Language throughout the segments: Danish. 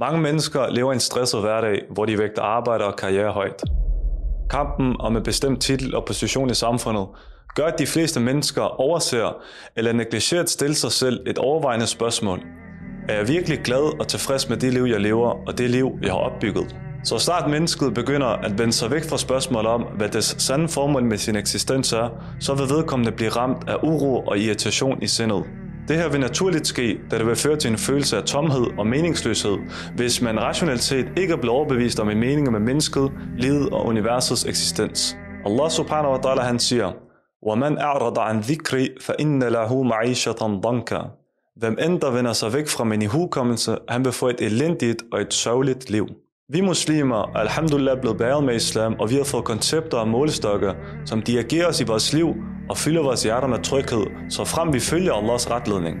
Mange mennesker lever en stresset hverdag, hvor de vægter arbejde og karriere højt. Kampen om en bestemt titel og position i samfundet gør, at de fleste mennesker overser eller negligerer at stille sig selv et overvejende spørgsmål. Er jeg virkelig glad og tilfreds med det liv, jeg lever, og det liv, jeg har opbygget? Så snart mennesket begynder at vende sig væk fra spørgsmålet om, hvad dets sande formål med sin eksistens er, så vil vedkommende blive ramt af uro og irritation i sindet. Det her vil naturligt ske, da det vil føre til en følelse af tomhed og meningsløshed, hvis man rationelt set ikke er blevet overbevist om en mening med mennesket, livet og universets eksistens. Allah subhanahu wa ta'ala han siger, وَمَنْ أَعْرَضَ عَنْ ذِكْرِ فَإِنَّ لَهُ مَعِيشَةً ضَنْكَ Hvem end der vender sig væk fra min ihukommelse, han vil få et elendigt og et sørgeligt liv. Vi muslimer er alhamdulillah blevet bæret med islam, og vi har fået koncepter og målestokke, som dirigerer os i vores liv og fylder vores hjerter med tryghed, så frem vi følger Allahs retledning.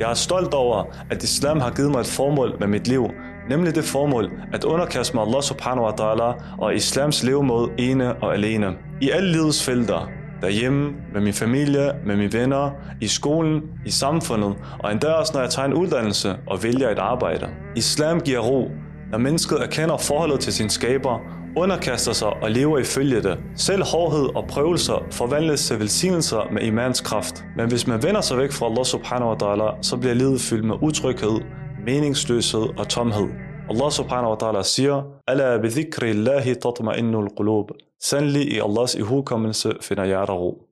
Jeg er stolt over, at islam har givet mig et formål med mit liv, nemlig det formål at underkaste mig Allah subhanahu wa ta'ala og islams levemåde ene og alene. I alle livets felter, derhjemme, med min familie, med mine venner, i skolen, i samfundet, og endda også når jeg tager en uddannelse og vælger et arbejde. Islam giver ro, når mennesket erkender forholdet til sin skaber, underkaster sig og lever ifølge det. Selv hårdhed og prøvelser forvandles til velsignelser med imans kraft. Men hvis man vender sig væk fra Allah subhanahu wa ta'ala, så bliver livet fyldt med utryghed, meningsløshed og tomhed. Allah subhanahu wa ta'ala siger, Ala bi dhikri Allahi tatma'innul qulub. Sandelig i Allahs ihukommelse finder hjerter ro.